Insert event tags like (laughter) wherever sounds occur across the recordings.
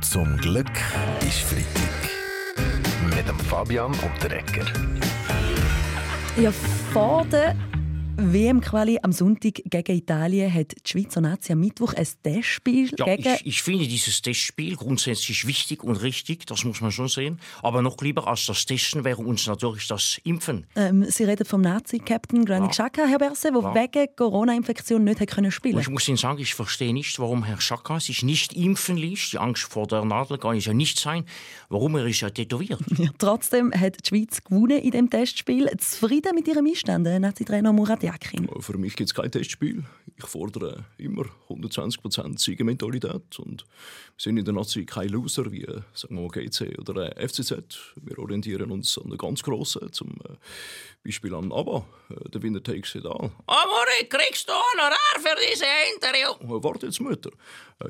Zum Glück ist Freitag. Mit dem Fabian und der Ecker. Ja, der WM-Quali am Sonntag gegen Italien hat die Schweizer Nazi am Mittwoch ein Testspiel Ja, gegen... ich, ich finde dieses Testspiel grundsätzlich wichtig und richtig, das muss man schon sehen. Aber noch lieber als das Testen wäre uns natürlich das Impfen. Ähm, Sie reden vom Nazi-Captain Granit Ja. Xhaka, Herr Berse, der Ja. wegen Corona-Infektion nicht hat können spielen ich muss Ihnen sagen, ich verstehe nicht, warum Herr Schaka sich nicht impfen ließ. Die Angst vor der Nadel kann es ja nicht sein. Warum er ist ja tätowiert. (laughs) ja, Trotzdem hat die Schweiz gewonnen in dem Testspiel. Zufrieden mit ihrem Einstand, Nazi-Trainer Murat Yakin. Für mich gibt es kein Testspiel. Ich fordere immer 120% Siegermentalität. Und wir sind in der Nazi kein Loser wie sagen wir mal, GC oder äh, FCZ. Wir orientieren uns an den ganz Grossen, zum äh, Beispiel an ABBA. Äh, der Winner takes it all. Amore, kriegst du Honorar für diese Interview? Warte jetzt, Mutter.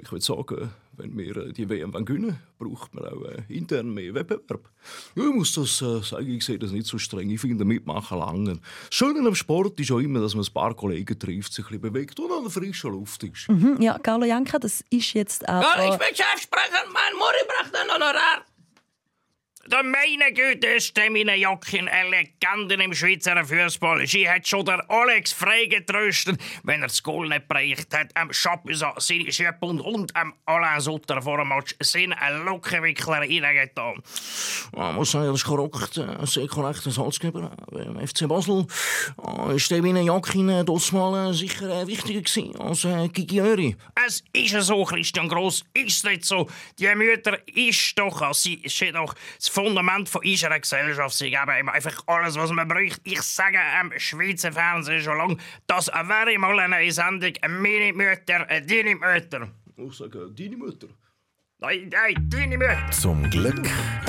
Ich würde sagen, wenn wir äh, die WM gewinnen braucht man auch äh, intern mehr Wettbewerb. Ich muss das äh, sagen, ich sehe das nicht so streng. Ich finde, mitmachen lange. Das Schöne am Sport ist auch immer, dass man ein paar Kollegen trifft, sich ein bisschen bewegt und an der frischen Luft ist. Mhm, ja, Carlo Janka, das ist jetzt aber... Ja, ich bin Chefsprecher, mein Muri braucht ein Honorar. Der meine Güte ist der eine Legende im Schweizer Fußball. Sie hat schon der Alex frei getröstet, wenn er das Goal nicht bereicht hat. Am Chapuisat seine Schöpfung und am Alain Sutter vor dem Match sind Lockenwickler reingetan. Man muss sagen, das ist korrekt, äh, sehr korrekt, der Salzgeber. Beim FC Basel äh, ist der äh, das mal äh, sicher äh, wichtiger gewesen als äh, Gigi Öri. Es ist ja so, Christian Gross, ist nicht so. Die Mütter ist doch, also sie ist doch das Fundament von unserer Gesellschaft. Sie geben ihm einfach alles, was man braucht. Ich sage am Schweizer Fernsehen schon lange, das wäre mal eine Sendung «Meine Mütter, äh, deine Mütter». Ich sage, deine Mutter. Nein, nein, deine Mütter, Zum Glück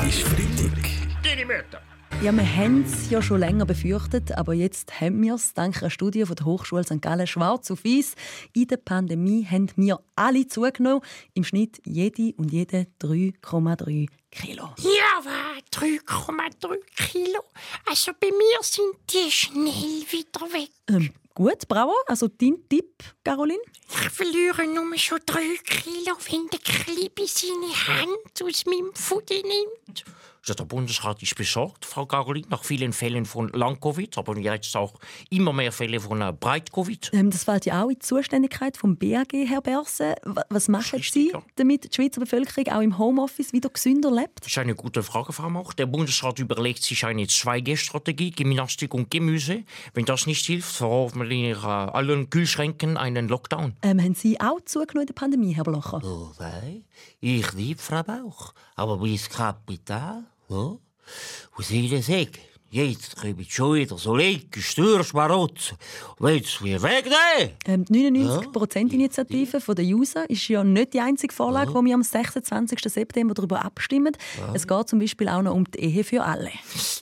ist Freitag. deine Mütter. Ja, wir haben es ja schon länger befürchtet, aber jetzt haben wir es dank einer Studie von der Hochschule St. Gallen schwarz auf weiß. In der Pandemie haben wir alle zugenommen. Im Schnitt jede und jede 3,3 Kilo. Ja, war 3,3 Kilo. Also bei mir sind die schnell wieder weg. Ähm, gut, bravo. Also dein Tipp, Caroline? Ich verliere nur schon 3 Kilo, wenn der Klibi seine Hand aus meinem Fudi nimmt. Ja, der Bundesrat ist besorgt, Frau Caroline, nach vielen Fällen von Lang-Covid, aber jetzt auch immer mehr Fälle von äh, Breit-Covid. Ähm, das fällt ja auch in die Zuständigkeit vom BAG, Herr Berse. Was machen richtig, Sie, ja. damit die Schweizer Bevölkerung auch im Homeoffice wieder gesünder lebt? Das ist eine gute Frage, Frau Mach. Der Bundesrat überlegt sich eine 2G-Strategie, Gymnastik und Gemüse. Wenn das nicht hilft, verordnen wir äh, allen Kühlschränken einen Lockdown. Ähm, haben Sie auch zugenommen in der Pandemie, Herr Blocher? Oh, nein, ich liebe Frau Bauch. Aber mein Kapital, ja? Und Sie das sagen, jetzt kommen schon wieder so linke Steuersparotze. Wollen Sie mir wegnehmen? Ähm, die 99%-Initiative von der User ist ja nicht die einzige Vorlage, wo wir am 26. September darüber abstimmen. Es geht zum Beispiel auch noch um die Ehe für alle.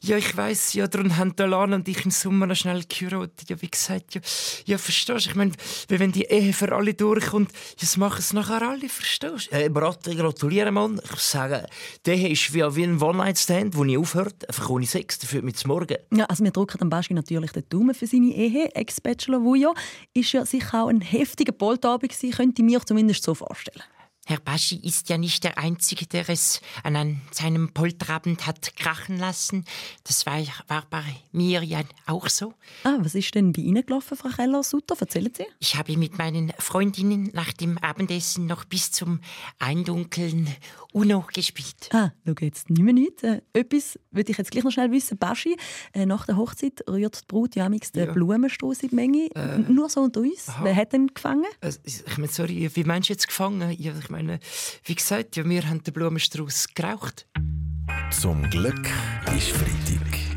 Ja, ich weiß ja, darum haben Alan und ich im Sommer noch schnell geheiratet. Ja, wie gesagt, ja, ja verstehst du? Ich meine, wenn die Ehe für alle durchkommt, das machen es nachher alle, verstehst du? Äh, Bratte, gratuliere, Mann. Ich muss sagen, die Ehe ist wie, wie ein One-Night-Stand, wo ich aufhört, einfach ohne Sex, dafür mit zum Morgen. Ja, also wir drücken dem Baschi natürlich den Daumen für seine Ehe. Ex-Bachelor Vujo ist ja sicher auch ein heftiger Polterabend gewesen, könnte ich mir zumindest so vorstellen. Herr Baschi ist ja nicht der Einzige, der es an einem- seinem Polterabend hat krachen lassen. Das war, war bei mir ja auch so. Ah, was ist denn bei Ihnen gelaufen, Frau Keller-Sutter? Erzählen Sie. Ich habe mit meinen Freundinnen nach dem Abendessen noch bis zum Eindunkeln Uno gespielt. Ah, schau jetzt nicht mehr nichts. Äh, etwas würde ich jetzt gleich noch schnell wissen. Baschi, äh, nach der Hochzeit rührt die Braut ja den Blumenstrauß in die Menge. Nur so unter uns. Wer hat den gefangen? Also, ich meine, sorry, wie meinst du jetzt gefangen? Ja, ich meine, wie gesagt, ja, wir haben den Blumenstrauß geraucht. Zum Glück ist Freitag.